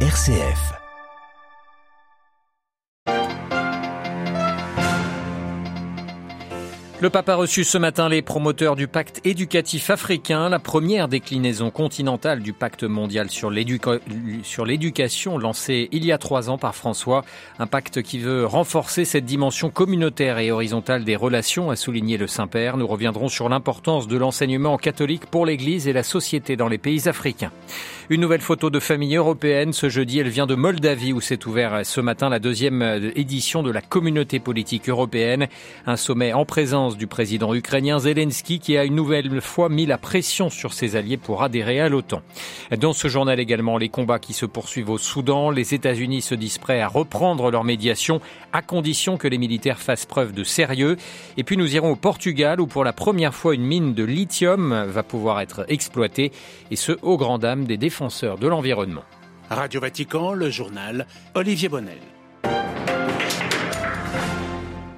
RCF. Le pape a reçu ce matin les promoteurs du pacte éducatif africain, la première déclinaison continentale du pacte mondial sur l'éducation lancé il y a trois ans par François. Un pacte qui veut renforcer cette dimension communautaire et horizontale des relations, a souligné le Saint-Père. Nous reviendrons sur l'importance de l'enseignement catholique pour l'Église et la société dans les pays africains. Une nouvelle photo de famille européenne. Ce jeudi, elle vient de Moldavie où s'est ouvert ce matin la deuxième édition de la communauté politique européenne. Un sommet en présence du président ukrainien Zelensky qui a une nouvelle fois mis la pression sur ses alliés pour adhérer à l'OTAN. Dans ce journal également, les combats qui se poursuivent au Soudan. Les États-Unis se disent prêts à reprendre leur médiation à condition que les militaires fassent preuve de sérieux. Et puis nous irons au Portugal où pour la première fois une mine de lithium va pouvoir être exploitée et ce au grand dam des défenseurs défenseur de l'environnement. Radio Vatican, le journal Olivier Bonnel.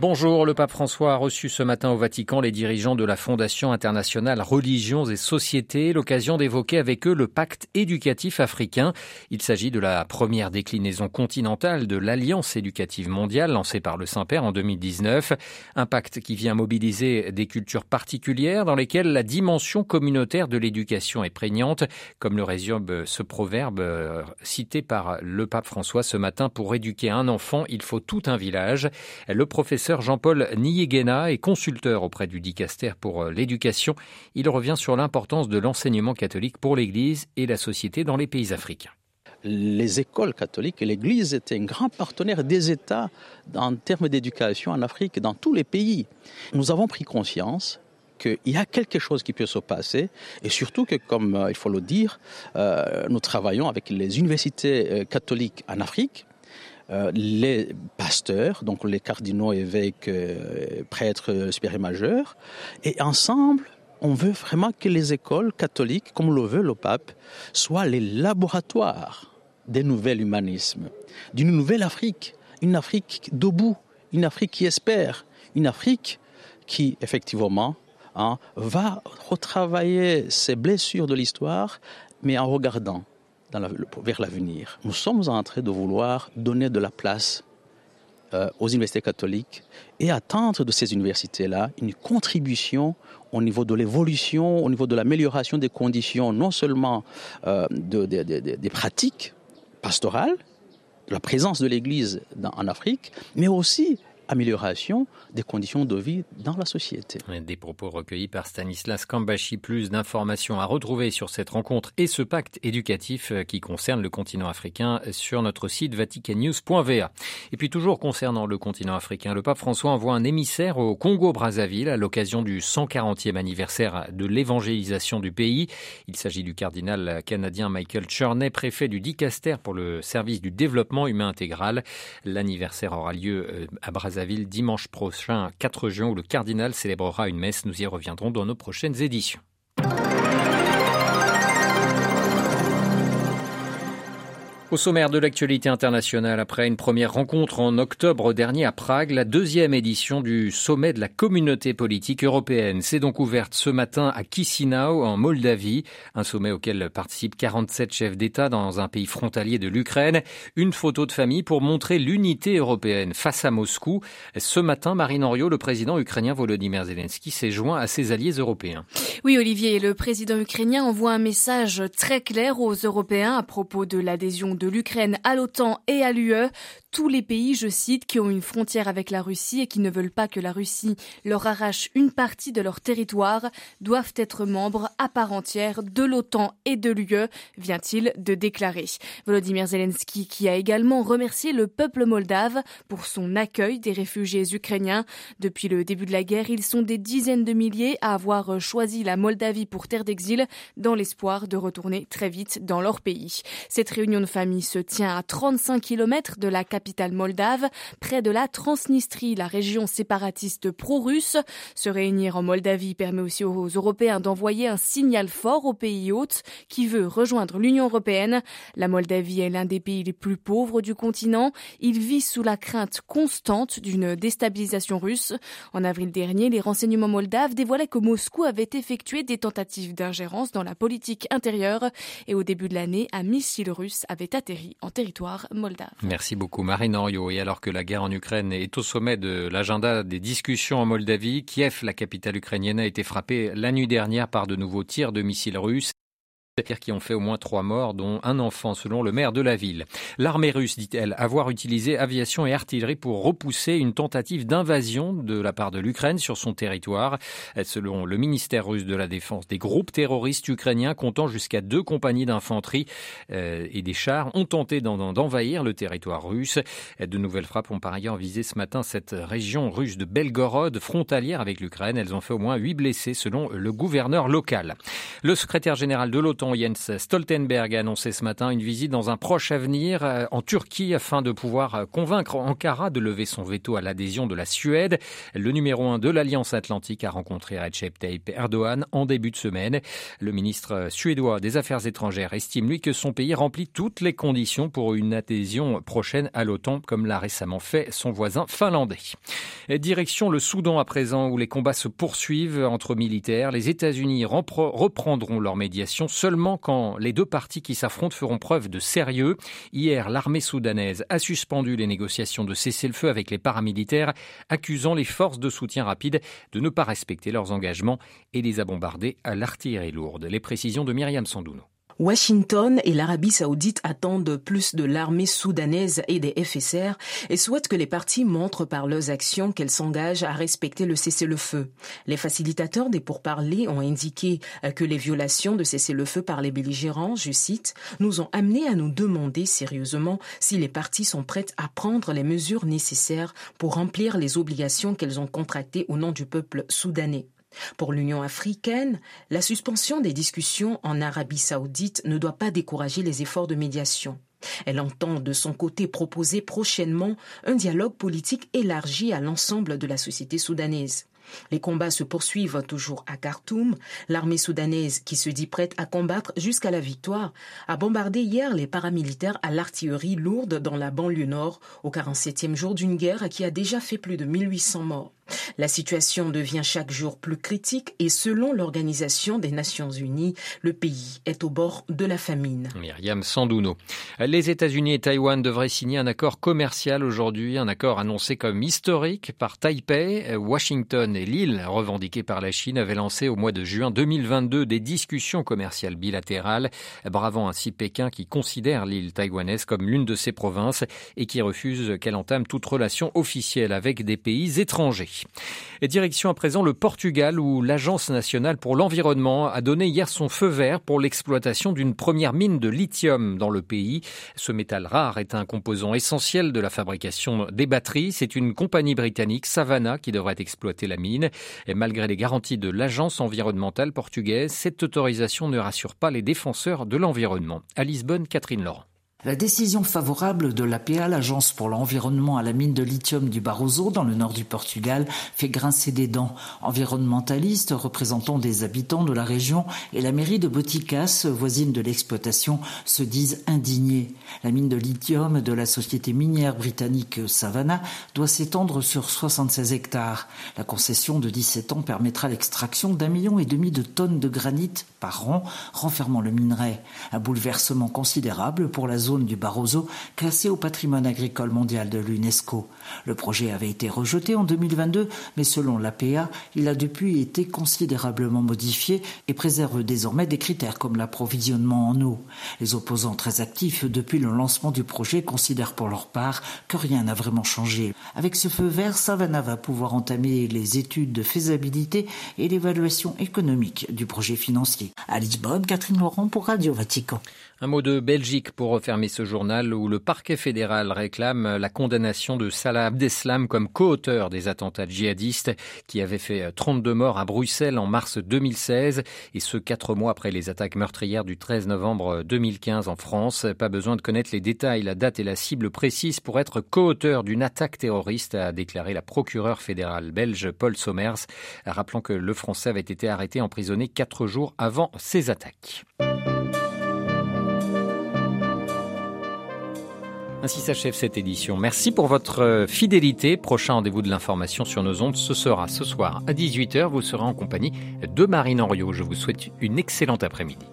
Bonjour, le pape François a reçu ce matin au Vatican les dirigeants de la Fondation internationale Religions et Sociétés, l'occasion d'évoquer avec eux le pacte éducatif africain. Il s'agit de la première déclinaison continentale de l'Alliance éducative mondiale lancée par le Saint-Père en 2019, un pacte qui vient mobiliser des cultures particulières dans lesquelles la dimension communautaire de l'éducation est prégnante, comme le résume ce proverbe euh, cité par le pape François ce matin pour éduquer un enfant, il faut tout un village. Jean-Paul Niyegena est consulteur auprès du dicaster pour euh, l'éducation. Il revient sur l'importance de l'enseignement catholique pour l'Église et la société dans les pays africains les écoles catholiques et l'Église étaient un grand partenaire des États en termes d'éducation en Afrique, dans tous les pays. Nous avons pris conscience qu'il y a quelque chose qui peut se passer et surtout que, comme euh, il faut le dire, euh, nous travaillons avec les universités catholiques en Afrique les pasteurs, donc les cardinaux, évêques, euh, prêtres, supérieurs majeurs, et ensemble, on veut vraiment que les écoles catholiques, comme le veut le pape, soient les laboratoires des nouvelles humanismes, d'une nouvelle Afrique, une Afrique debout, une Afrique qui espère, une Afrique qui, effectivement, hein, va retravailler ses blessures de l'histoire, mais en regardant vers l'avenir. Nous sommes en train de vouloir donner de la place euh, aux universités catholiques et attendre de ces universités-là une contribution au niveau de l'évolution, au niveau de l'amélioration des conditions, non seulement euh, des pratiques pastorales, de la présence de l'Église en Afrique, mais aussi amélioration des conditions de vie dans la société. Des propos recueillis par Stanislas Kambashi. Plus d'informations à retrouver sur cette rencontre et ce pacte éducatif euh, qui concerne le continent africain sur notre site vaticannews.va. Et puis toujours concernant le continent africain, le pape François envoie un émissaire au Congo-Brazzaville à l'occasion du 140e anniversaire de l'évangélisation du pays. Il s'agit du cardinal canadien Michael Cherney, préfet du Dicaster pour le service du développement humain intégral. L'anniversaire aura lieu euh, à Brazzaville ville dimanche prochain 4 juin où le cardinal célébrera une messe. Nous y reviendrons dans nos prochaines éditions. Au sommaire de l'actualité internationale, après une première rencontre en octobre dernier à Prague, la deuxième édition du sommet de la communauté politique européenne s'est donc ouverte ce matin à Chisinau, en Moldavie, un sommet auquel participent 47 chefs d'État dans un pays frontalier de l'Ukraine. Une photo de famille pour montrer l'unité européenne face à Moscou. Ce matin, Marine Henriot, le président ukrainien Volodymyr Zelensky, s'est joint à ses alliés européens. Oui, Olivier, le président ukrainien envoie un message très clair aux Européens à propos de l'adhésion de l'Ukraine à l'OTAN et à l'UE tous les pays, je cite, qui ont une frontière avec la Russie et qui ne veulent pas que la Russie leur arrache une partie de leur territoire doivent être membres à part entière de l'OTAN et de l'UE, vient-il de déclarer. Volodymyr Zelensky qui a également remercié le peuple moldave pour son accueil des réfugiés ukrainiens. Depuis le début de la guerre, ils sont des dizaines de milliers à avoir choisi la Moldavie pour terre d'exil dans l'espoir de retourner très vite dans leur pays. Cette réunion de famille se tient à 35 km de la capitale capitale moldave, près de la Transnistrie, la région séparatiste pro-russe. Se réunir en Moldavie permet aussi aux Européens d'envoyer un signal fort au pays hôte qui veut rejoindre l'Union européenne. La Moldavie est l'un des pays les plus pauvres du continent. Il vit sous la crainte constante d'une déstabilisation russe. En avril dernier, les renseignements moldaves dévoilaient que Moscou avait effectué des tentatives d'ingérence dans la politique intérieure et au début de l'année, un missile russe avait atterri en territoire moldave. Merci beaucoup Marine Henriot. Et alors que la guerre en Ukraine est au sommet de l'agenda des discussions en Moldavie, Kiev, la capitale ukrainienne, a été frappée la nuit dernière par de nouveaux tirs de missiles russes qui ont fait au moins trois morts, dont un enfant, selon le maire de la ville. L'armée russe, dit-elle, avoir utilisé aviation et artillerie pour repousser une tentative d'invasion de la part de l'Ukraine sur son territoire. Selon le ministère russe de la Défense, des groupes terroristes ukrainiens comptant jusqu'à deux compagnies d'infanterie euh, et des chars ont tenté d'envahir le territoire russe. De nouvelles frappes ont par ailleurs visé ce matin cette région russe de Belgorod, frontalière avec l'Ukraine. Elles ont fait au moins huit blessés, selon le gouverneur local. Le secrétaire général de l'OTAN, Jens Stoltenberg a annoncé ce matin une visite dans un proche avenir euh, en Turquie afin de pouvoir euh, convaincre Ankara de lever son veto à l'adhésion de la Suède. Le numéro un de l'Alliance Atlantique a rencontré Recep Tayyip Erdogan en début de semaine. Le ministre suédois des Affaires étrangères estime lui que son pays remplit toutes les conditions pour une adhésion prochaine à l'OTAN comme l'a récemment fait son voisin finlandais. Direction le Soudan à présent où les combats se poursuivent entre militaires. Les États-Unis reprendront leur médiation seulement quand les deux parties qui s'affrontent feront preuve de sérieux. Hier, l'armée soudanaise a suspendu les négociations de cessez-le-feu avec les paramilitaires, accusant les forces de soutien rapide de ne pas respecter leurs engagements et les a bombardés à l'artillerie lourde. Les précisions de Myriam Sandouno. Washington et l'Arabie saoudite attendent plus de l'armée soudanaise et des FSR et souhaitent que les parties montrent par leurs actions qu'elles s'engagent à respecter le cessez-le-feu. Les facilitateurs des pourparlers ont indiqué que les violations de cessez-le-feu par les belligérants, je cite, nous ont amené à nous demander sérieusement si les parties sont prêtes à prendre les mesures nécessaires pour remplir les obligations qu'elles ont contractées au nom du peuple soudanais. Pour l'Union africaine, la suspension des discussions en Arabie saoudite ne doit pas décourager les efforts de médiation. Elle entend de son côté proposer prochainement un dialogue politique élargi à l'ensemble de la société soudanaise. Les combats se poursuivent toujours à Khartoum. L'armée soudanaise, qui se dit prête à combattre jusqu'à la victoire, a bombardé hier les paramilitaires à l'artillerie lourde dans la banlieue nord, au 47e jour d'une guerre qui a déjà fait plus de 1800 morts. La situation devient chaque jour plus critique et selon l'Organisation des Nations Unies, le pays est au bord de la famine. Myriam Sandouno. Les États-Unis et Taïwan devraient signer un accord commercial aujourd'hui, un accord annoncé comme historique par Taipei. Washington et l'île revendiquée par la Chine avaient lancé au mois de juin 2022 des discussions commerciales bilatérales, bravant ainsi Pékin qui considère l'île taïwanaise comme l'une de ses provinces et qui refuse qu'elle entame toute relation officielle avec des pays étrangers. Et direction à présent le Portugal où l'Agence nationale pour l'environnement a donné hier son feu vert pour l'exploitation d'une première mine de lithium dans le pays. Ce métal rare est un composant essentiel de la fabrication des batteries. C'est une compagnie britannique, Savannah, qui devrait exploiter la mine. Et malgré les garanties de l'agence environnementale portugaise, cette autorisation ne rassure pas les défenseurs de l'environnement. À Lisbonne, Catherine Laurent. La décision favorable de l'APA, l'Agence pour l'environnement à la mine de lithium du Barroso, dans le nord du Portugal, fait grincer des dents. Environnementalistes, représentants des habitants de la région et la mairie de Boticas, voisine de l'exploitation, se disent indignés. La mine de lithium de la société minière britannique Savannah doit s'étendre sur 76 hectares. La concession de 17 ans permettra l'extraction d'un million et demi de tonnes de granit par an, renfermant le minerai. Un bouleversement considérable pour la zone du Barroso, classée au patrimoine agricole mondial de l'UNESCO. Le projet avait été rejeté en 2022, mais selon l'APA, il a depuis été considérablement modifié et préserve désormais des critères comme l'approvisionnement en eau. Les opposants très actifs depuis le lancement du projet considèrent pour leur part que rien n'a vraiment changé. Avec ce feu vert, Savannah va pouvoir entamer les études de faisabilité et l'évaluation économique du projet financier. À Lisbonne, Catherine Laurent pour Radio Vatican. Un mot de Belgique pour refermer fermer ce journal où le parquet fédéral réclame la condamnation de Salah Abdeslam comme co-auteur des attentats djihadistes qui avaient fait 32 morts à Bruxelles en mars 2016 et ce quatre mois après les attaques meurtrières du 13 novembre 2015 en France. Pas besoin de connaître les détails, la date et la cible précise pour être co-auteur d'une attaque terroriste, a déclaré la procureure fédérale belge Paul Sommers, rappelant que le Français avait été arrêté emprisonné quatre jours avant ces attaques. Ainsi s'achève cette édition. Merci pour votre euh, fidélité. Prochain rendez-vous de l'information sur nos ondes, ce sera ce soir à 18h. Vous serez en compagnie de Marine Henriot. Je vous souhaite une excellente après-midi.